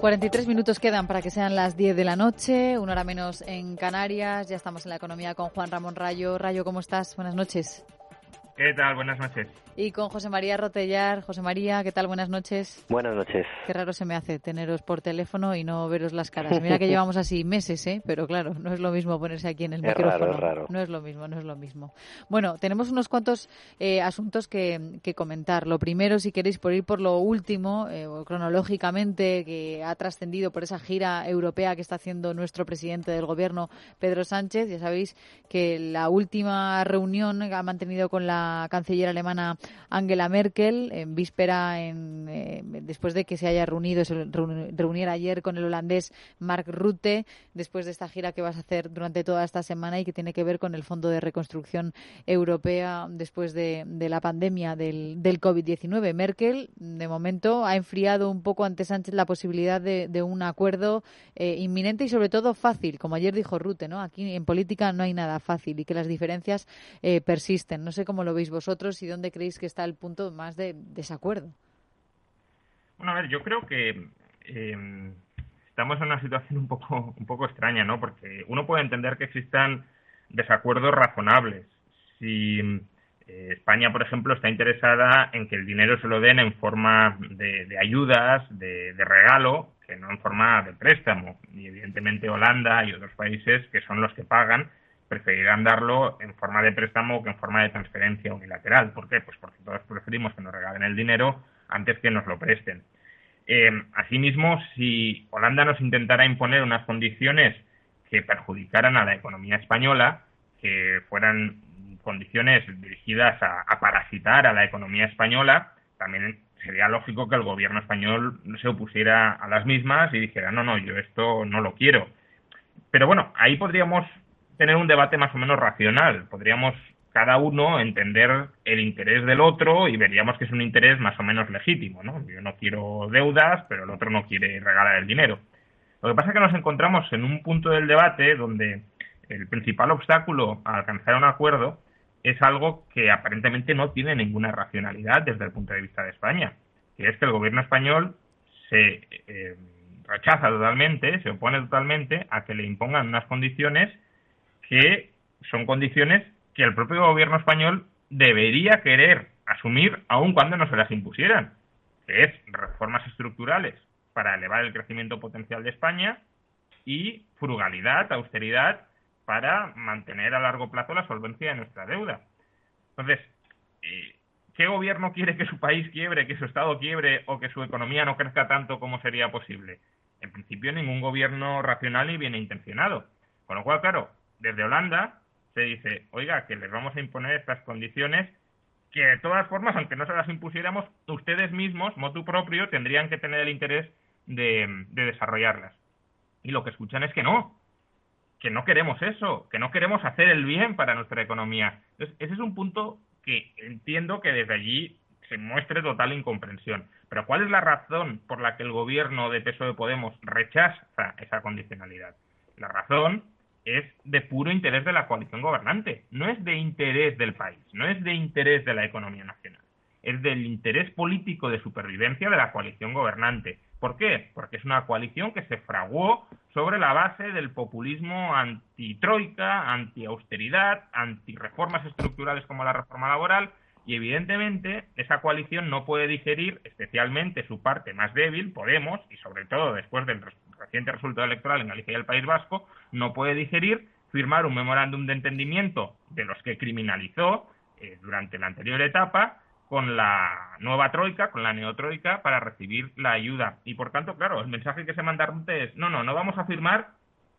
43 minutos quedan para que sean las 10 de la noche, una hora menos en Canarias. Ya estamos en la economía con Juan Ramón Rayo. Rayo, ¿cómo estás? Buenas noches. ¿Qué tal? Buenas noches y con José María Rotellar. José María, ¿qué tal? Buenas noches. Buenas noches. Qué raro se me hace teneros por teléfono y no veros las caras. Mira que llevamos así meses, ¿eh? Pero claro, no es lo mismo ponerse aquí en el micrófono. Raro, No es lo mismo, no es lo mismo. Bueno, tenemos unos cuantos eh, asuntos que, comentar. Lo primero, si queréis, por ir por lo último, eh, cronológicamente, que ha trascendido por esa gira europea que está haciendo nuestro presidente del gobierno, Pedro Sánchez. Ya sabéis que la última reunión que ha mantenido con la canciller alemana Angela Merkel en víspera, en, eh, después de que se haya reunido, se reuniera ayer con el holandés Mark Rutte, después de esta gira que vas a hacer durante toda esta semana y que tiene que ver con el Fondo de Reconstrucción Europea después de, la pandemia del, del COVID-19. Merkel, de momento, ha enfriado un poco ante Sánchez la posibilidad de, un acuerdo eh, inminente y, sobre todo, fácil, como ayer dijo Rutte, ¿no? Aquí en política no hay nada fácil y que las diferencias eh, persisten. No sé cómo lo veis vosotros y dónde creéis que está el punto más de desacuerdo. Bueno, a ver, yo creo que em, estamos en una situación un poco, un poco extraña, ¿no? Porque uno puede entender que existan desacuerdos razonables. Si eh, España, por ejemplo, está interesada en que el dinero se lo den en forma de, ayudas, de, regalo, que no en forma de préstamo. Y evidentemente Holanda y otros países que son los que pagan preferirán darlo en forma de préstamo que en forma de transferencia unilateral. ¿Por qué? Pues porque todos preferimos que nos regalen el dinero antes que nos lo presten. Eh, asimismo, si Holanda nos intentara imponer unas condiciones que perjudicaran a la economía española, que fueran condiciones dirigidas a, a parasitar a la economía española, también sería lógico que el gobierno español se opusiera a las mismas y dijera, no, no, yo esto no lo quiero. Pero bueno, ahí podríamos tener un debate más o menos racional. Podríamos cada uno entender el interés del otro y veríamos que es un interés más o menos legítimo, ¿no? Yo no quiero deudas, pero el otro no quiere regalar el dinero. Lo que pasa es que nos encontramos en un punto del debate donde el principal obstáculo a alcanzar un acuerdo es algo que aparentemente no tiene ninguna racionalidad desde el punto de vista de España, que es que el gobierno español se eh, rechaza totalmente, se opone totalmente a que le impongan unas condiciones que son condiciones que el propio gobierno español debería querer asumir aun cuando no se las impusieran, que es reformas estructurales para elevar el crecimiento potencial de España y frugalidad, austeridad para mantener a largo plazo la solvencia de nuestra deuda. Entonces, eh, ¿qué gobierno quiere que su país quiebre, que su Estado quiebre o que su economía no crezca tanto como sería posible? En principio, ningún gobierno racional y bien intencionado. Con lo cual, claro, desde Holanda se dice, oiga, que les vamos a imponer estas condiciones que de todas formas, aunque no se las impusiéramos, ustedes mismos, motu propio, tendrían que tener el interés de, desarrollarlas. Y lo que escuchan es que no, que no queremos eso, que no queremos hacer el bien para nuestra economía. Entonces, ese es un punto que entiendo que desde allí se muestre total incomprensión. Pero ¿cuál es la razón por la que el gobierno de PSOE Podemos rechaza esa condicionalidad? La razón es de puro interés de la coalición gobernante, no es de interés del país, no es de interés de la economía nacional, es del interés político de supervivencia de la coalición gobernante. ¿Por qué? Porque es una coalición que se fraguó sobre la base del populismo anti-troika, anti-austeridad, anti-reformas estructurales como la reforma laboral, y evidentemente esa coalición no puede digerir, especialmente su parte más débil, Podemos, y sobre todo después del reciente resultado electoral en Galicia y el País Vasco, no puede digerir firmar un memorándum de entendimiento de los que criminalizó eh, durante la anterior etapa con la nueva troika, con la neotroika, para recibir la ayuda. Y por tanto, claro, el mensaje que se manda es, no, no, no vamos a firmar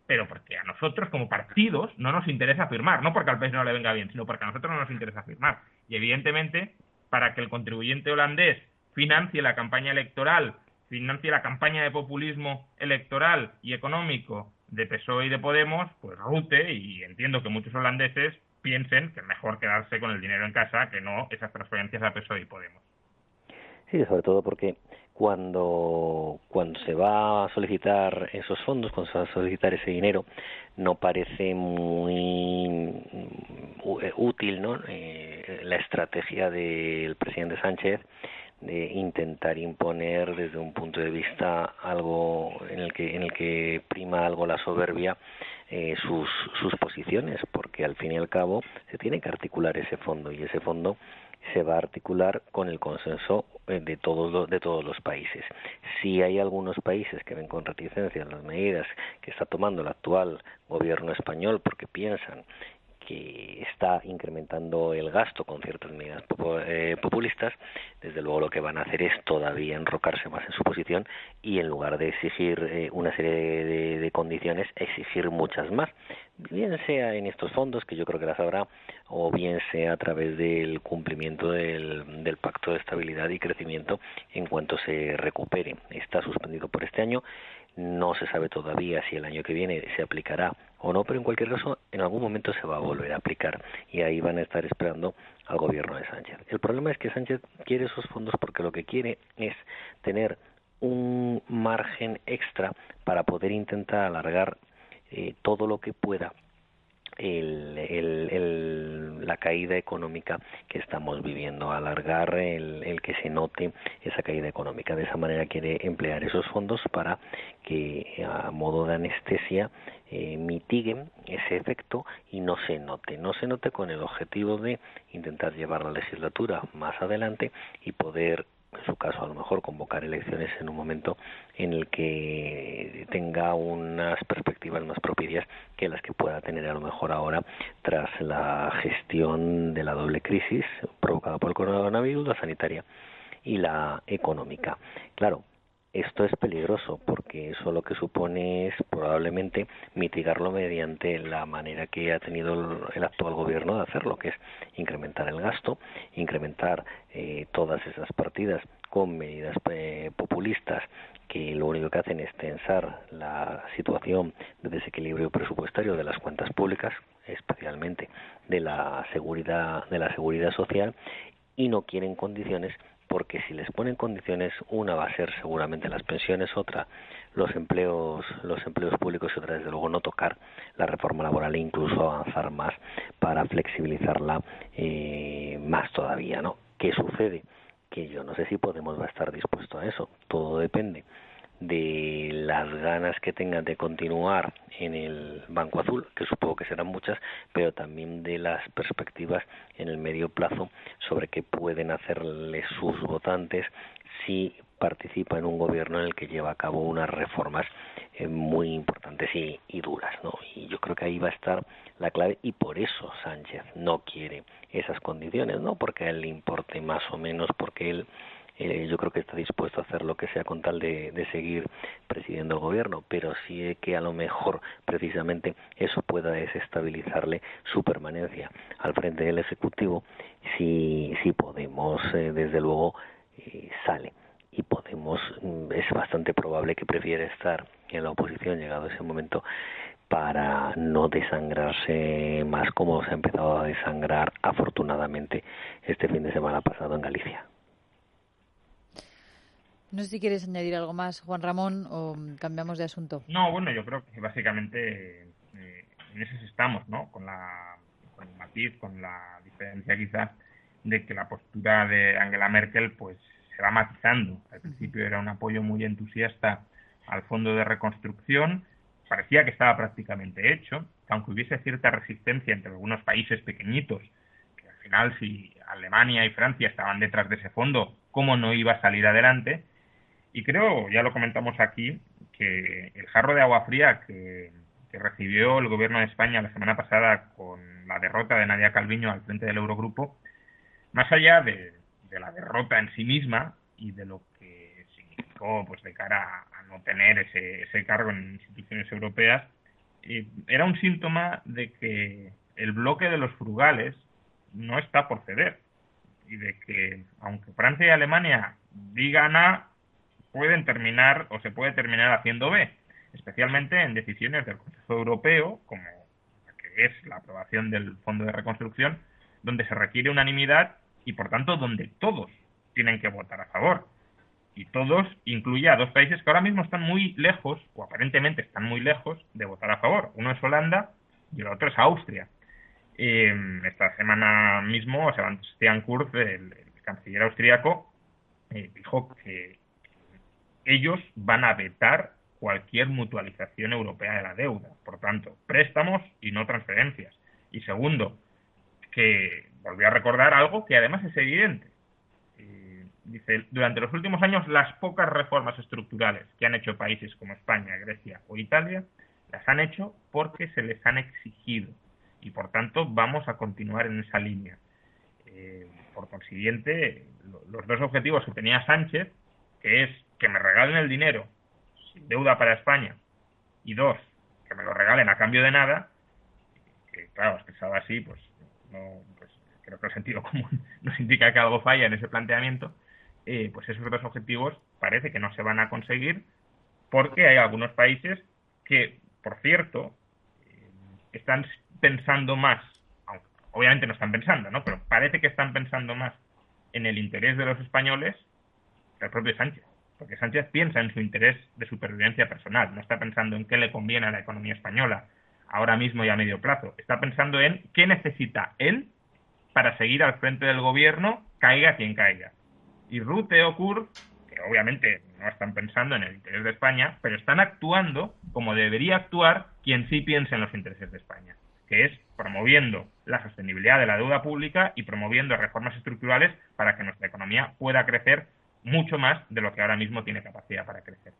pero porque a nosotros como partidos no nos interesa firmar, no porque al país no le venga bien, sino porque a nosotros no nos interesa firmar. Y evidentemente, para que el contribuyente holandés financie la campaña electoral, financie la campaña de populismo electoral y económico de PSOE y de Podemos, pues rute, y entiendo que muchos holandeses piensen que es mejor quedarse con el dinero en casa que no esas transferencias a PSOE y Podemos. Sí, sobre todo porque cuando, cuando se va a solicitar esos fondos, cuando se va a solicitar ese dinero, no parece muy útil ¿no? Eh, la estrategia del presidente Sánchez de intentar imponer desde un punto de vista algo en el que en el que prima algo la soberbia eh, sus, sus posiciones porque al fin y al cabo se tiene que articular ese fondo y ese fondo se va a articular con el consenso eh, de todos los, de todos los países. Si hay algunos países que ven con reticencia las medidas que está tomando el actual gobierno español porque piensan que está incrementando el gasto con ciertas medidas eh, populistas, desde luego lo que van a hacer es todavía enrocarse más en su posición y en lugar de exigir eh, una serie de, condiciones, exigir muchas más, bien sea en estos fondos, que yo creo que las habrá, o bien sea a través del cumplimiento del, del Pacto de Estabilidad y Crecimiento en cuanto se recupere. Está suspendido por este año no se sabe todavía si el año que viene se aplicará o no, pero en cualquier caso en algún momento se va a volver a aplicar y ahí van a estar esperando al gobierno de Sánchez. El problema es que Sánchez quiere esos fondos porque lo que quiere es tener un margen extra para poder intentar alargar eh, todo lo que pueda el, el, la caída económica que estamos viviendo, alargar el, que se note esa caída económica. De esa manera quiere emplear esos fondos para que a modo de anestesia eh, mitiguen ese efecto y no se note, no se note con el objetivo de intentar llevar la legislatura más adelante y poder en su caso a lo mejor convocar elecciones en un momento en el que tenga unas perspectivas más propicias que las que pueda tener a lo mejor ahora tras la gestión de la doble crisis provocada por el coronavirus, la sanitaria y la económica. Claro, esto es peligroso porque eso lo que supone es probablemente mitigarlo mediante la manera que ha tenido el actual gobierno de hacerlo, que es incrementar el gasto, incrementar eh, todas esas partidas con medidas eh, populistas que lo único que hacen es tensar la situación de desequilibrio presupuestario de las cuentas públicas, especialmente de la seguridad de la seguridad social y no quieren condiciones porque si les ponen condiciones, una va a ser seguramente las pensiones, otra los empleos, los empleos públicos y otra desde luego no tocar la reforma laboral e incluso avanzar más para flexibilizarla eh, más todavía, ¿no? ¿Qué sucede? Que yo no sé si Podemos va a estar dispuesto a eso. Todo depende de las ganas que tengan de continuar en el Banco Azul, que supongo que serán muchas, pero también de las perspectivas en el medio plazo sobre qué pueden hacerle sus votantes si participa en un gobierno en el que lleva a cabo unas reformas eh, muy importantes y, y, duras, ¿no? Y yo creo que ahí va a estar la clave y por eso Sánchez no quiere esas condiciones, no porque a él le importe más o menos, porque él eh, yo creo que está dispuesto a hacer lo que sea con tal de, seguir presidiendo el gobierno, pero sí que a lo mejor precisamente eso pueda desestabilizarle su permanencia al frente del Ejecutivo si, si Podemos, eh, desde luego, eh, sale. Y Podemos mm, es bastante probable que prefiera estar en la oposición llegado ese momento para no desangrarse más como se ha empezado a desangrar afortunadamente este fin de semana pasado en Galicia. No sé si quieres añadir algo más, Juan Ramón, o cambiamos de asunto. No, bueno, yo creo que básicamente eh, en eso estamos, ¿no? Con, la, con el matiz, con la diferencia quizás de que la postura de Angela Merkel pues se va matizando. Al principio era un apoyo muy entusiasta al fondo de reconstrucción, parecía que estaba prácticamente hecho, aunque hubiese cierta resistencia entre algunos países pequeñitos, que al final si Alemania y Francia estaban detrás de ese fondo, ¿cómo no iba a salir adelante? Y creo, ya lo comentamos aquí, que el jarro de agua fría que, recibió el gobierno de España la semana pasada con la derrota de Nadia Calviño al frente del Eurogrupo, más allá de, la derrota en sí misma y de lo que significó pues de cara a, no tener ese, ese cargo en instituciones europeas, eh, era un síntoma de que el bloque de los frugales no está por ceder y de que aunque Francia y Alemania digan A, pueden terminar o se puede terminar haciendo B, especialmente en decisiones del Consejo Europeo, como la que es la aprobación del Fondo de Reconstrucción, donde se requiere unanimidad y por tanto donde todos tienen que votar a favor. Y todos incluye a dos países que ahora mismo están muy lejos, o aparentemente están muy lejos, de votar a favor. Uno es Holanda y el otro es Austria. Eh, esta semana mismo Sebastian Kurz, el, el canciller austriaco, eh, dijo que ellos van a vetar cualquier mutualización europea de la deuda. Por tanto, préstamos y no transferencias. Y segundo, que volvió a recordar algo que además es evidente. Eh, dice, durante los últimos años las pocas reformas estructurales que han hecho países como España, Grecia o Italia, las han hecho porque se les han exigido. Y por tanto vamos a continuar en esa línea. Eh, por consiguiente, los dos objetivos que tenía Sánchez, que es que me regalen el dinero sin deuda para España, y dos, que me lo regalen a cambio de nada, que claro, expresado así, pues, no, pues creo que el sentido común nos indica que algo falla en ese planteamiento, eh, pues esos dos objetivos parece que no se van a conseguir porque hay algunos países que, por cierto, eh, están pensando más, obviamente no están pensando, ¿no? Pero parece que están pensando más en el interés de los españoles que el propio Sánchez porque Sánchez piensa en su interés de supervivencia personal, no está pensando en qué le conviene a la economía española ahora mismo y a medio plazo, está pensando en qué necesita él para seguir al frente del gobierno, caiga quien caiga. Y Rute o Kurz, que obviamente no están pensando en el interés de España, pero están actuando como debería actuar quien sí piensa en los intereses de España, que es promoviendo la sostenibilidad de la deuda pública y promoviendo reformas estructurales para que nuestra economía pueda crecer mucho más de lo que ahora mismo tiene capacidad para crecer.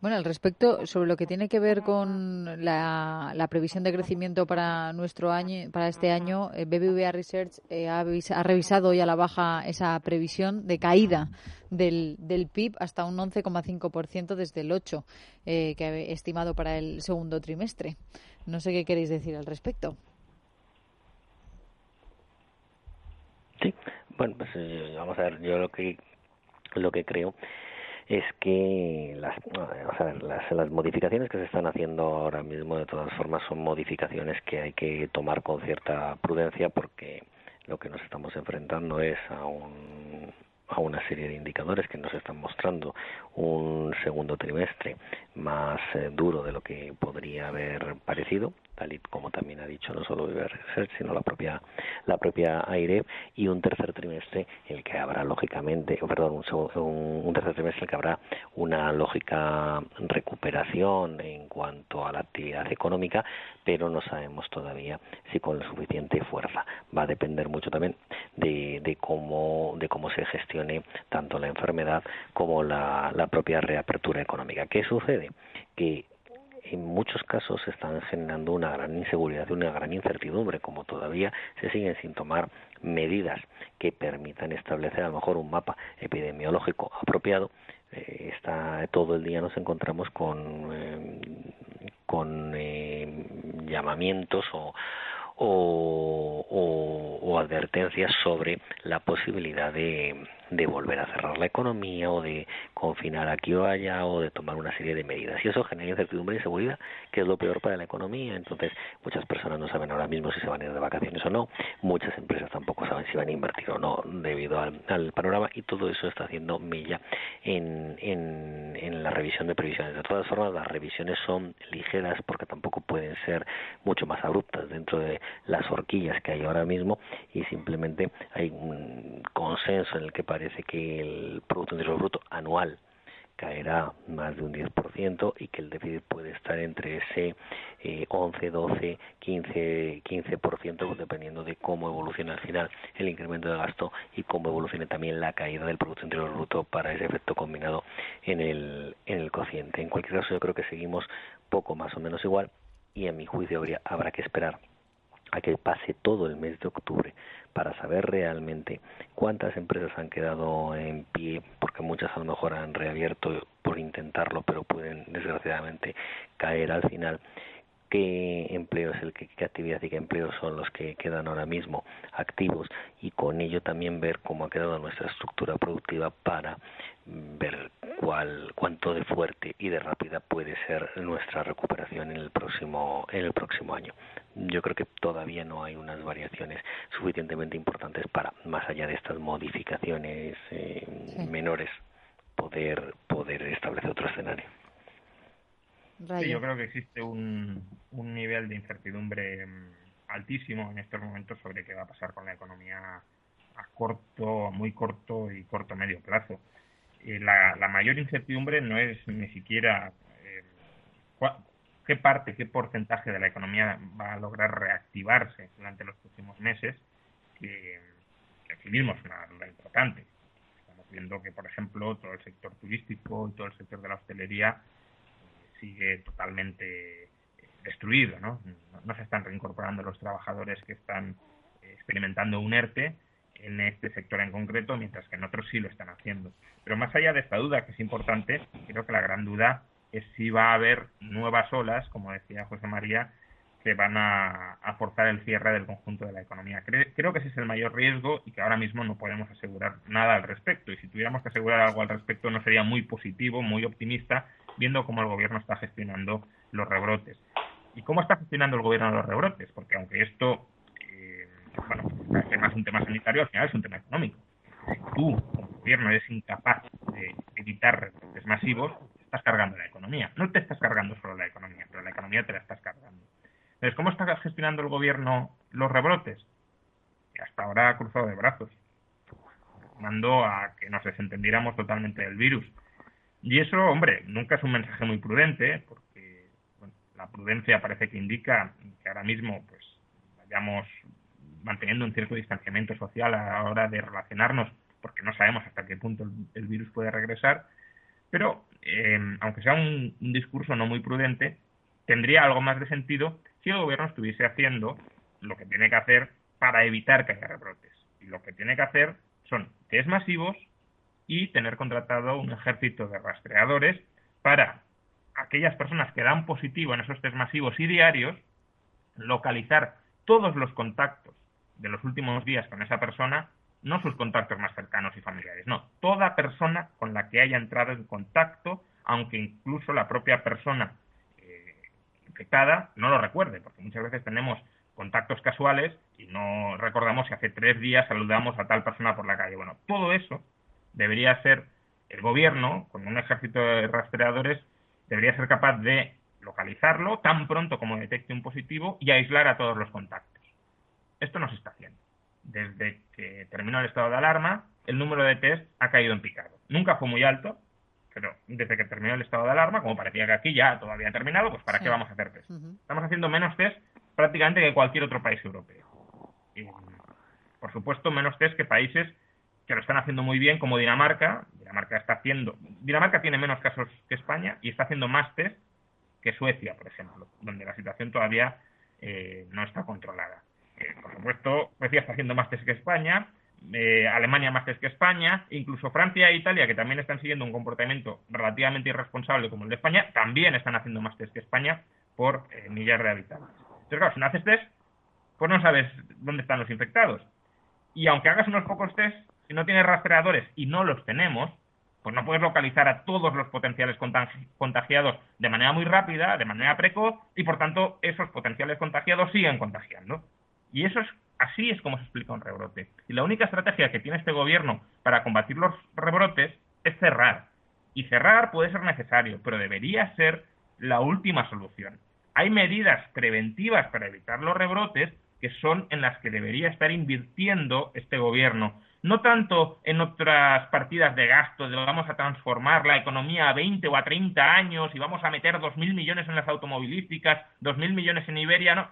Bueno, al respecto, sobre lo que tiene que ver con la, previsión de crecimiento para nuestro año, para este año, eh, BBVA Research eh, ha, revisado hoy a la baja esa previsión de caída del, del PIB hasta un 11,5% desde el 8 eh, que ha estimado para el segundo trimestre. No sé qué queréis decir al respecto. Sí, bueno, pues vamos a ver, yo lo que lo que creo es que las, las, las, modificaciones que se están haciendo ahora mismo, de todas formas, son modificaciones que hay que tomar con cierta prudencia porque lo que nos estamos enfrentando es a un a una serie de indicadores que nos están mostrando un segundo trimestre más eh, duro de lo que podría haber parecido tal y como también ha dicho no solo Research, sino la propia la propia AIRE y un tercer trimestre el que habrá lógicamente, perdón, un, un, tercer trimestre el que habrá una lógica recuperación en cuanto a la actividad económica, pero no sabemos todavía si con suficiente fuerza. Va a depender mucho también de, de cómo de cómo se gestione tanto la enfermedad como la, la propia reapertura económica. ¿Qué sucede? Que en muchos casos están generando una gran inseguridad y una gran incertidumbre, como todavía se siguen sin tomar medidas que permitan establecer a lo mejor un mapa epidemiológico apropiado. Eh, está todo el día nos encontramos con eh, con eh, llamamientos o, o, advertencias sobre la posibilidad de, de volver a cerrar la economía o de confinar aquí o allá o de tomar una serie de medidas. Y eso genera incertidumbre y inseguridad, que es lo peor para la economía. Entonces, muchas personas no saben ahora mismo si se van a ir de vacaciones o no. Muchas empresas tampoco saben si van a invertir o no debido al, panorama y todo eso está haciendo milla en, en, en la revisión de previsiones. De todas formas, las revisiones son ligeras porque tampoco pueden ser mucho más abruptas dentro de las horquillas que hay ahora mismo y simplemente hay un consenso en el que parece que el Producto Interior Bruto anual caerá más de un 10% y que el déficit puede estar entre ese 11, 12, 15, 15% dependiendo de cómo evolucione al final el incremento de gasto y cómo evolucione también la caída del Producto Interior Bruto para ese efecto combinado en el, en el cociente. En cualquier caso, yo creo que seguimos poco más o menos igual y en mi juicio habría, habrá que esperar a que pase todo el mes de octubre para saber realmente cuántas empresas han quedado en pie, porque muchas a lo mejor han reabierto por intentarlo, pero pueden desgraciadamente caer al final. Qué empleo es el que qué actividad y qué empleos son los que quedan ahora mismo activos y con ello también ver cómo ha quedado nuestra estructura productiva para ver cuál cuánto de fuerte y de rápida puede ser nuestra recuperación en el próximo en el próximo año. Yo creo que todavía no hay unas variaciones suficientemente importantes para más allá de estas modificaciones eh, menores poder poder establecer otro escenario. Sí, yo creo que existe un, un nivel de incertidumbre mm, altísimo en estos momentos sobre qué va a pasar con la economía a corto, muy corto y corto medio plazo. La, la, mayor incertidumbre no es ni siquiera eh, qué parte, qué porcentaje de la economía va a lograr reactivarse durante los próximos meses, que, que mismo es una duda importante. Estamos viendo que, por ejemplo, todo el sector turístico y todo el sector de la hostelería eh, sigue totalmente eh, destruido, ¿no? ¿no? se están reincorporando los trabajadores que están eh, experimentando un ERTE en este sector en concreto, mientras que en otros sí lo están haciendo. Pero más allá de esta duda, que es importante, creo que la gran duda es si va a haber nuevas olas, como decía José María, que van a, forzar el cierre del conjunto de la economía. creo que ese es el mayor riesgo y que ahora mismo no podemos asegurar nada al respecto. Y si tuviéramos que asegurar algo al respecto, no sería muy positivo, muy optimista, viendo cómo el gobierno está gestionando los rebrotes. ¿Y cómo está gestionando el gobierno los rebrotes? Porque aunque esto, bueno, parece más un tema sanitario, al final es un tema económico. Si tú, como gobierno, eres incapaz de evitar rebrotes masivos, estás cargando la economía. No te estás cargando solo la economía, pero la economía te la estás cargando. Entonces, ¿cómo está gestionando el gobierno los rebrotes? Hasta ahora ha cruzado de brazos, mando a que nos desentendiéramos totalmente del virus. Y eso, hombre, nunca es un mensaje muy prudente, porque la prudencia parece que indica que ahora mismo pues vayamos manteniendo un cierto distanciamiento social a la hora de relacionarnos, porque no sabemos hasta qué punto el, virus puede regresar. Pero, eh, aunque sea un discurso no muy prudente, tendría algo más de sentido si el gobierno estuviese haciendo lo que tiene que hacer para evitar que haya rebrotes. Y lo que tiene que hacer son test masivos y tener contratado un ejército de rastreadores para aquellas personas que dan positivo en esos test masivos y diarios, localizar todos los contactos de los últimos días con esa persona, no sus contactos más cercanos y familiares, no, toda persona con la que haya entrado en contacto, aunque incluso la propia persona no lo recuerde, porque muchas veces tenemos contactos casuales y no recordamos si hace tres días saludamos a tal persona por la calle. Bueno, todo eso debería ser el gobierno, con un ejército de rastreadores, debería ser capaz de localizarlo tan pronto como detecte un positivo y aislar a todos los contactos. Esto no se está haciendo. Desde que terminó el estado de alarma, el número de test ha caído en picado. Nunca fue muy alto, pero desde que terminó el estado de alarma, como parecía que aquí ya todavía ha terminado, pues ¿para qué vamos a hacer test? Estamos haciendo menos test prácticamente que cualquier otro país europeo. Y, por supuesto, menos test que países que lo están haciendo muy bien, como Dinamarca. Dinamarca está haciendo. Dinamarca tiene menos casos que España y está haciendo más test que Suecia, por ejemplo, donde la situación todavía eh, no está controlada. Eh, por supuesto, Suecia está haciendo más test que España, eh, Alemania más que España, incluso Francia e Italia, que también están siguiendo un comportamiento relativamente irresponsable como el de España, también están haciendo más test que España por eh, millar de habitantes. Entonces, claro, si no haces test, pues no sabes dónde están los infectados. Y aunque hagas unos pocos test, si no tienes rastreadores y no los tenemos, pues no puedes localizar a todos los potenciales contagiados de manera muy rápida, de manera precoz, y por tanto esos potenciales contagiados siguen contagiando. Y eso es Así es como se explica un rebrote. Y la única estrategia que tiene este gobierno para combatir los rebrotes es cerrar. Y cerrar puede ser necesario, pero debería ser la última solución. Hay medidas preventivas para evitar los rebrotes que son en las que debería estar invirtiendo este gobierno. No tanto en otras partidas de gasto de vamos a transformar la economía a 20 o a 30 años y vamos a meter 2.000 millones en las automovilísticas, 2.000 millones en Iberia, no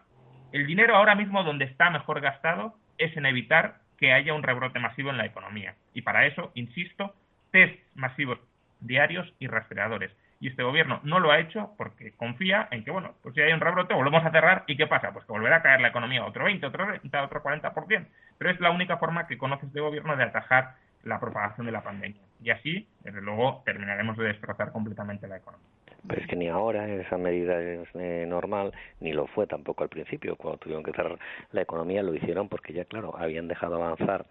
el dinero ahora mismo donde está mejor gastado es en evitar que haya un rebrote masivo en la economía. Y para eso, insisto, test masivos diarios y rastreadores. Y este gobierno no lo ha hecho porque confía en que, bueno, pues si hay un rebrote, volvemos a cerrar y ¿qué pasa? Pues que volverá a caer la economía otro 20, otro 30, otro 40%. Pero es la única forma que conoce este gobierno de atajar la propagación de la pandemia. Y así, desde luego, terminaremos de destrozar completamente la economía. Pero es que ni ahora esa medida es eh, normal, ni lo fue tampoco al principio. Cuando tuvieron que cerrar la economía lo hicieron porque ya, claro, habían dejado avanzar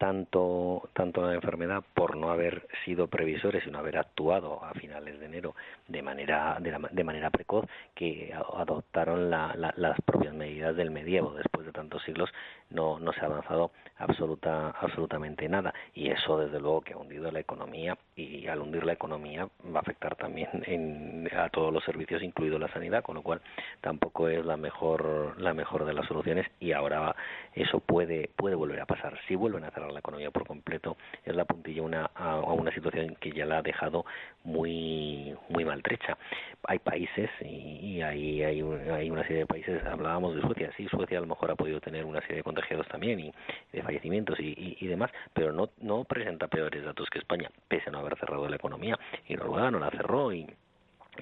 tanto tanto la enfermedad por no haber sido previsores y no haber actuado a finales de enero de manera de, manera precoz que adoptaron las propias medidas del medievo después de tantos siglos no, no se ha avanzado absoluta, absolutamente nada. Y eso, desde luego, que ha hundido la economía y al hundir la economía va a afectar también en, a todos los servicios, incluido la sanidad, con lo cual tampoco es la mejor, la mejor de las soluciones y ahora eso puede, puede volver a pasar. Si vuelven a cerrar la economía por completo, es la puntilla una, a, una situación que ya la ha dejado muy, muy maltrecha. Hay países y, hay, hay, hay una serie de países, hablábamos de Suecia, sí, Suecia a lo mejor ha podido tener una serie de contagiados también y de fallecimientos y, y, demás, pero no, no presenta peores datos que España, pese a no haber cerrado la economía. Y Noruega no la cerró y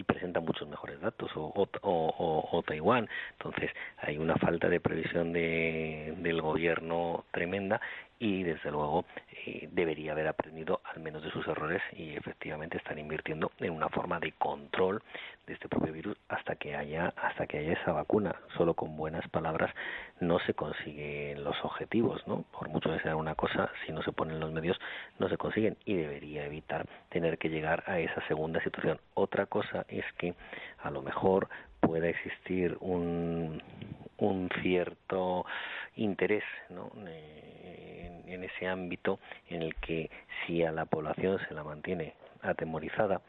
y presenta muchos mejores datos o, o, o, o, Taiwán. Entonces hay una falta de previsión de, del gobierno tremenda y desde luego debería haber aprendido al menos de sus errores y efectivamente están invirtiendo en una forma de control de este propio virus hasta que haya hasta que haya esa vacuna. Solo con buenas palabras no se consiguen los objetivos no por mucho que sea una cosa si no se ponen los medios no se consiguen y debería evitar tener que llegar a esa segunda situación. Otra cosa es que a lo mejor pueda existir un, un cierto interés ¿no? Eh, en, ese ámbito en el que si a la población se la mantiene atemorizada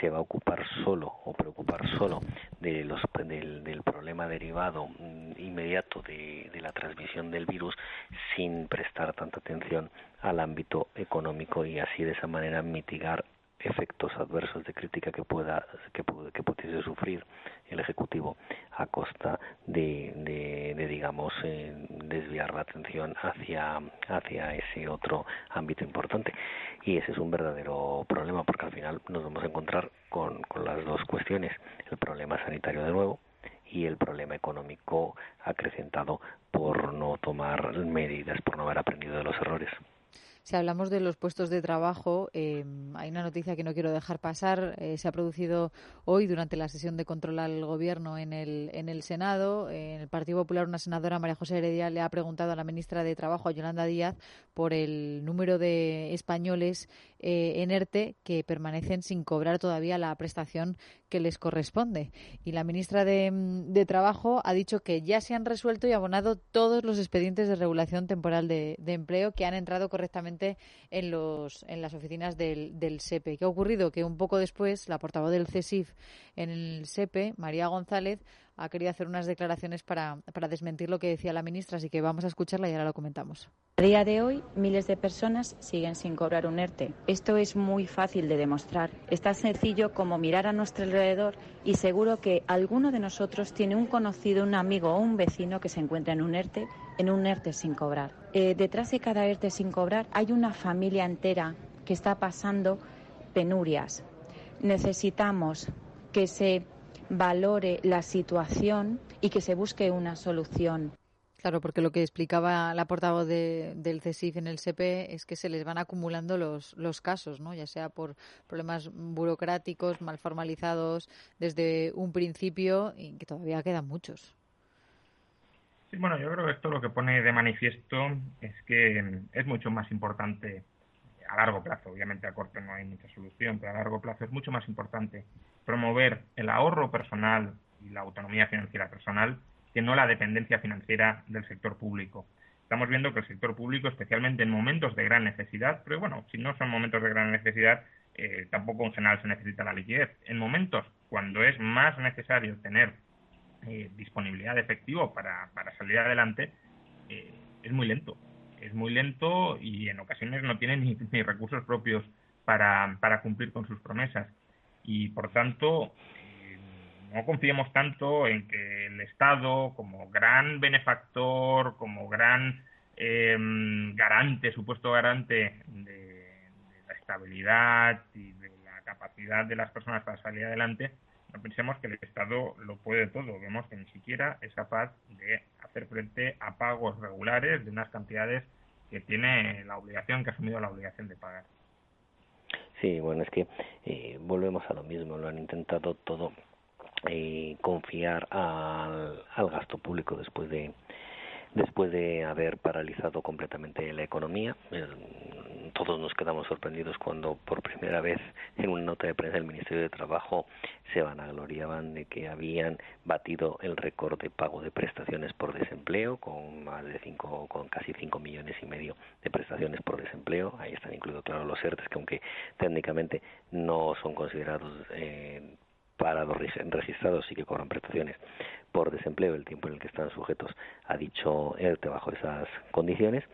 se va a ocupar solo o preocupar solo de los, del, del problema derivado mm, inmediato de, de, la transmisión del virus sin prestar tanta atención al ámbito económico y así de esa manera mitigar efectos adversos de crítica que pueda que, que pudiese sufrir el ejecutivo a costa de, de, digamos eh, desviar la atención hacia hacia ese otro ámbito importante. Y ese es un verdadero problema porque al final nos vamos a encontrar con, con las dos cuestiones. El problema sanitario de nuevo y el problema económico acrecentado por no tomar medidas por no haber aprendido de los errores si hablamos de los puestos de trabajo, eh, hay una noticia que no quiero dejar pasar. Eh, se ha producido hoy durante la sesión de control al Gobierno en el, en el Senado. en el Partido Popular, una senadora, María José Heredia, le ha preguntado a la ministra de Trabajo, a Yolanda Díaz, por el número de españoles eh, en ERTE que permanecen sin cobrar todavía la prestación que les corresponde. Y la ministra de, de Trabajo ha dicho que ya se han resuelto y abonado todos los expedientes de regulación temporal de, de empleo que han entrado correctamente en, los, en las oficinas del, del SEPE. ¿Qué ha ocurrido? Que un poco después, la portavoz del CESIF en el SEPE, María González, ha querido hacer unas declaraciones para, para desmentir lo que decía la ministra, así que vamos a escucharla y ahora lo comentamos. A día de hoy, miles de personas siguen sin cobrar un ERTE. Esto es muy fácil de demostrar. Es tan sencillo como mirar a nuestro alrededor y seguro que alguno de nosotros tiene un conocido, un amigo o un vecino que se encuentra en un ERTE, en un ERTE sin cobrar. Eh, detrás de cada ERTE sin cobrar hay una familia entera que está pasando penurias. Necesitamos que se valore la situación y que se busque una solución. Claro, porque lo que explicaba la portavoz del CESIF en el SEPE es que se les van acumulando los, los casos, ¿no? ya sea por problemas burocráticos, mal formalizados desde un principio y que todavía quedan muchos. Sí, bueno, yo creo que esto lo que pone de manifiesto es que es mucho más importante a largo plazo, obviamente a corto no hay mucha solución, pero a largo plazo es mucho más importante promover el ahorro personal y la autonomía financiera personal que no la dependencia financiera del sector público. Estamos viendo que el sector público, especialmente en momentos de gran necesidad, pero bueno, si no son momentos de gran necesidad, eh, tampoco en general se necesita la liquidez. En momentos cuando es más necesario tener eh, disponibilidad de efectivo para, para salir adelante, eh, es muy lento es muy lento y en ocasiones no tiene ni, recursos propios para, para, cumplir con sus promesas. Y por tanto, eh, no confiemos tanto en que el Estado, como gran benefactor, como gran em, garante, supuesto garante de, la estabilidad y de la capacidad de las personas para salir adelante, no pensemos que el Estado lo puede todo. Vemos que ni siquiera es capaz de hacer frente a pagos regulares de unas cantidades que tiene la obligación, que ha asumido la obligación de pagar. Sí, bueno, es que eh, volvemos a lo mismo, lo han intentado todo eh, confiar al, al gasto público después de después de haber paralizado completamente la economía. Todos nos quedamos sorprendidos cuando por primera vez en una nota de prensa del Ministerio de Trabajo se vanagloriaban de que habían batido el récord de pago de prestaciones por desempleo con más de cinco, con casi 5 millones y medio de prestaciones por desempleo. Ahí están incluidos, claro, los ERTES que aunque técnicamente no son considerados eh, parados registrados y que cobran prestaciones por desempleo el tiempo en el que están sujetos a dicho ERTE bajo esas condiciones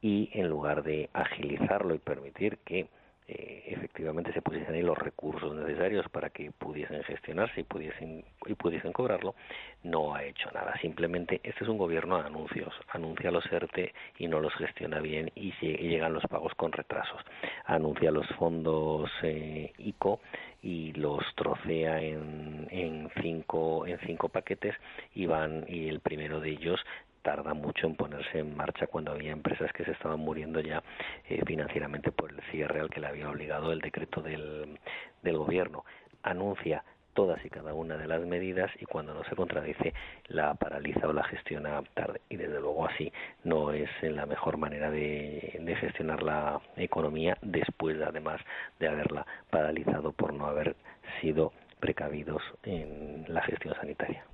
y en lugar de agilizarlo y permitir que eh, efectivamente se pusiesen ahí los recursos necesarios para que pudiesen gestionarse y pudiesen y pudiesen cobrarlo no ha hecho nada. Simplemente este es un gobierno de anuncios. Anuncia los ERTE y no los gestiona bien y, llegan los pagos con retrasos. Anuncia los fondos eh, ICO y los trocea en, en cinco en cinco paquetes y van y el primero de ellos tarda mucho en ponerse en marcha cuando había empresas que se estaban muriendo ya eh, financieramente por el cierre al que le había obligado el decreto del, del gobierno. Anuncia todas y cada una de las medidas y cuando no se contradice la paraliza o la gestiona tarde. Y desde luego así no es la mejor manera de, de gestionar la economía después además de haberla paralizado por no haber sido precavidos en la gestión sanitaria.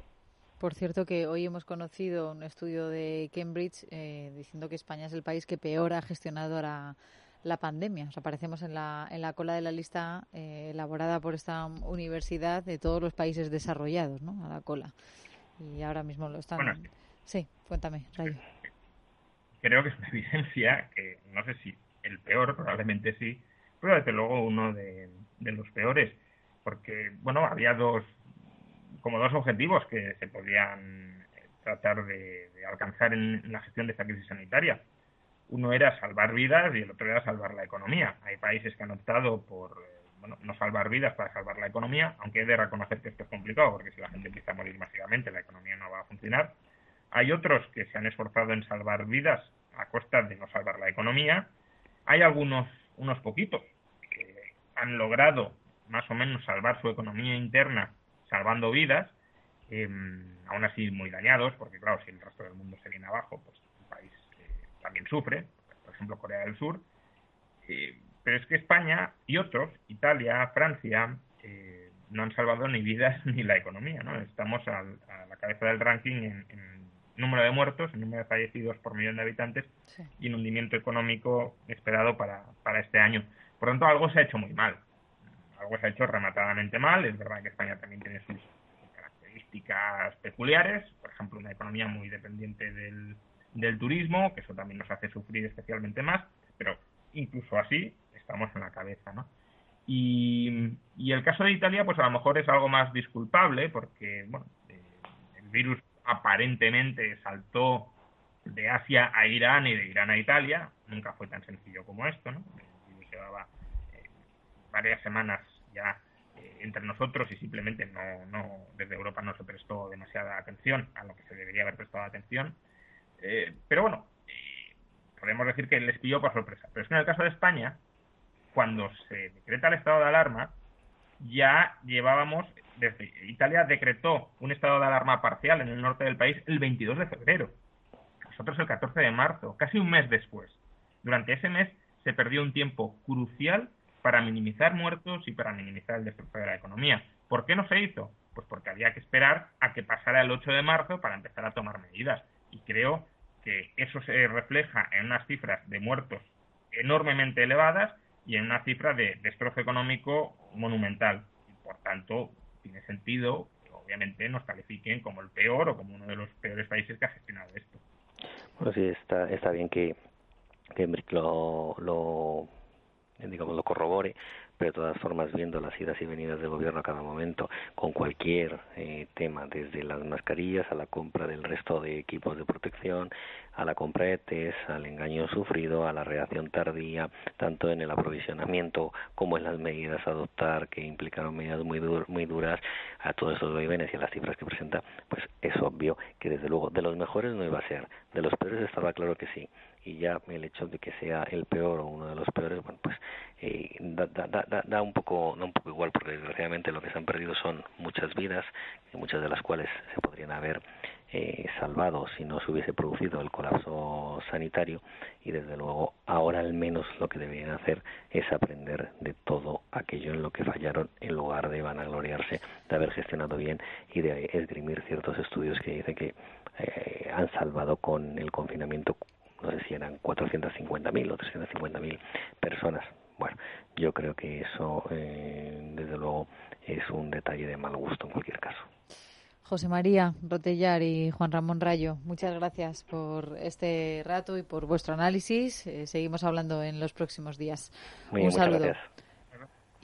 Por cierto, que hoy hemos conocido un estudio de Cambridge eh, diciendo que España es el país que peor ha gestionado la, la pandemia. O sea, aparecemos en la, en la cola de la lista eh, elaborada por esta universidad de todos los países desarrollados, ¿no? A la cola. Y ahora mismo lo están. sí, cuéntame, Rayo. Creo que es una evidencia que, no sé si el peor, probablemente sí, pero desde luego uno de, de los peores. Porque, bueno, había dos, como dos objetivos que se podían eh, tratar de, alcanzar en, la gestión de esta crisis sanitaria. Uno era salvar vidas y el otro era salvar la economía. Hay países que han optado por eh, bueno, no salvar vidas para salvar la economía, aunque he de reconocer que esto es complicado, porque si la gente empieza a morir masivamente, la economía no va a funcionar. Hay otros que se han esforzado en salvar vidas a costa de no salvar la economía. Hay algunos, unos poquitos, que han logrado más o menos salvar su economía interna salvando vidas, eh, aún así muy dañados, porque claro, si el resto del mundo se viene abajo, pues el país eh, también sufre, por ejemplo Corea del Sur. Eh, pero es que España y otros, Italia, Francia, no han salvado ni vidas ni la economía. ¿no? Estamos a la cabeza del ranking en, número de muertos, en número de fallecidos por millón de habitantes y en hundimiento económico esperado para, para este año. Por tanto, algo se ha hecho muy mal se ha hecho rematadamente mal. Es verdad que España también tiene sus características peculiares, por ejemplo, una economía muy dependiente del, del turismo, que eso también nos hace sufrir especialmente más, pero incluso así estamos en la cabeza, ¿no? Y, y el caso de Italia, pues a lo mejor es algo más disculpable, porque, bueno, eh, el virus aparentemente saltó de Asia a Irán y de Irán a Italia, nunca fue tan sencillo como esto, ¿no? El virus llevaba eh, varias semanas ya eh, entre nosotros y simplemente no, no, desde Europa no se prestó demasiada atención a lo que se debería haber prestado atención. Eh, pero bueno, eh, podemos decir que les pilló por sorpresa. Pero es que en el caso de España, cuando se decreta el estado de alarma, ya llevábamos, desde Italia decretó un estado de alarma parcial en el norte del país el 22 de febrero. Nosotros el 14 de marzo, casi un mes después. Durante ese mes se perdió un tiempo crucial para minimizar muertos y para minimizar el destrozo de la economía. ¿Por qué no se hizo? Pues porque había que esperar a que pasara el 8 de marzo para empezar a tomar medidas. Y creo que eso se refleja en unas cifras de muertos enormemente elevadas y en una cifra de destrozo económico monumental. Y por tanto, tiene sentido que obviamente nos califiquen como el peor o como uno de los peores países que ha gestionado esto. Bueno, sí, está, está bien que, lo digamos, lo corrobore, pero de todas formas viendo las idas y venidas del gobierno a cada momento con cualquier eh, tema, desde las mascarillas a la compra del resto de equipos de protección, a la compra de test, al engaño sufrido, a la reacción tardía, tanto en el aprovisionamiento como en las medidas a adoptar que implicaron medidas muy, muy duras, a todos esos vaivenes y a las cifras que presenta, pues es obvio que desde luego de los mejores no iba a ser, de los peores estaba claro que sí, y ya el hecho de que sea el peor o uno de los peores, bueno, pues eh, da, da, un poco da un poco igual porque desgraciadamente lo que se han perdido son muchas vidas muchas de las cuales se podrían haber eh, salvado si no se hubiese producido el colapso sanitario. Y desde luego ahora al menos lo que deberían hacer es aprender de todo aquello en lo que fallaron en lugar de vanagloriarse de haber gestionado bien y de esgrimir ciertos estudios que dicen que eh, han salvado con el confinamiento no sé si eran 450.000 o 350.000 personas. Bueno, yo creo que eso, eh, desde luego, es un detalle de mal gusto en cualquier caso. José María Rotellar y Juan Ramón Rayo, muchas gracias por este rato y por vuestro análisis. Eh, seguimos hablando en los próximos días. Un saludo.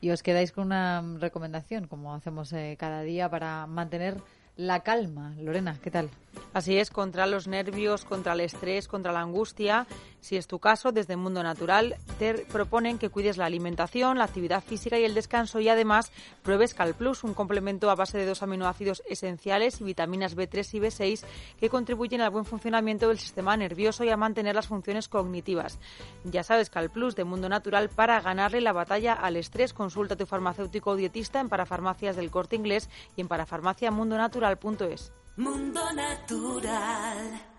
Y os quedáis con una recomendación, como hacemos eh, cada día, para mantener la calma. Lorena, ¿qué tal? Así es, contra los nervios, contra el estrés, contra la angustia. Si es tu caso, desde Mundo Natural te proponen que cuides la alimentación, la actividad física y el descanso y además pruebes CalPlus, un complemento a base de dos aminoácidos esenciales y vitaminas B3 y B6 que contribuyen al buen funcionamiento del sistema nervioso y a mantener las funciones cognitivas. Ya sabes, CalPlus de Mundo Natural para ganarle la batalla al estrés. Consulta a tu farmacéutico o dietista en Parafarmacias del Corte Inglés y en parafarmaciamundonatural.es. Mundo Natural.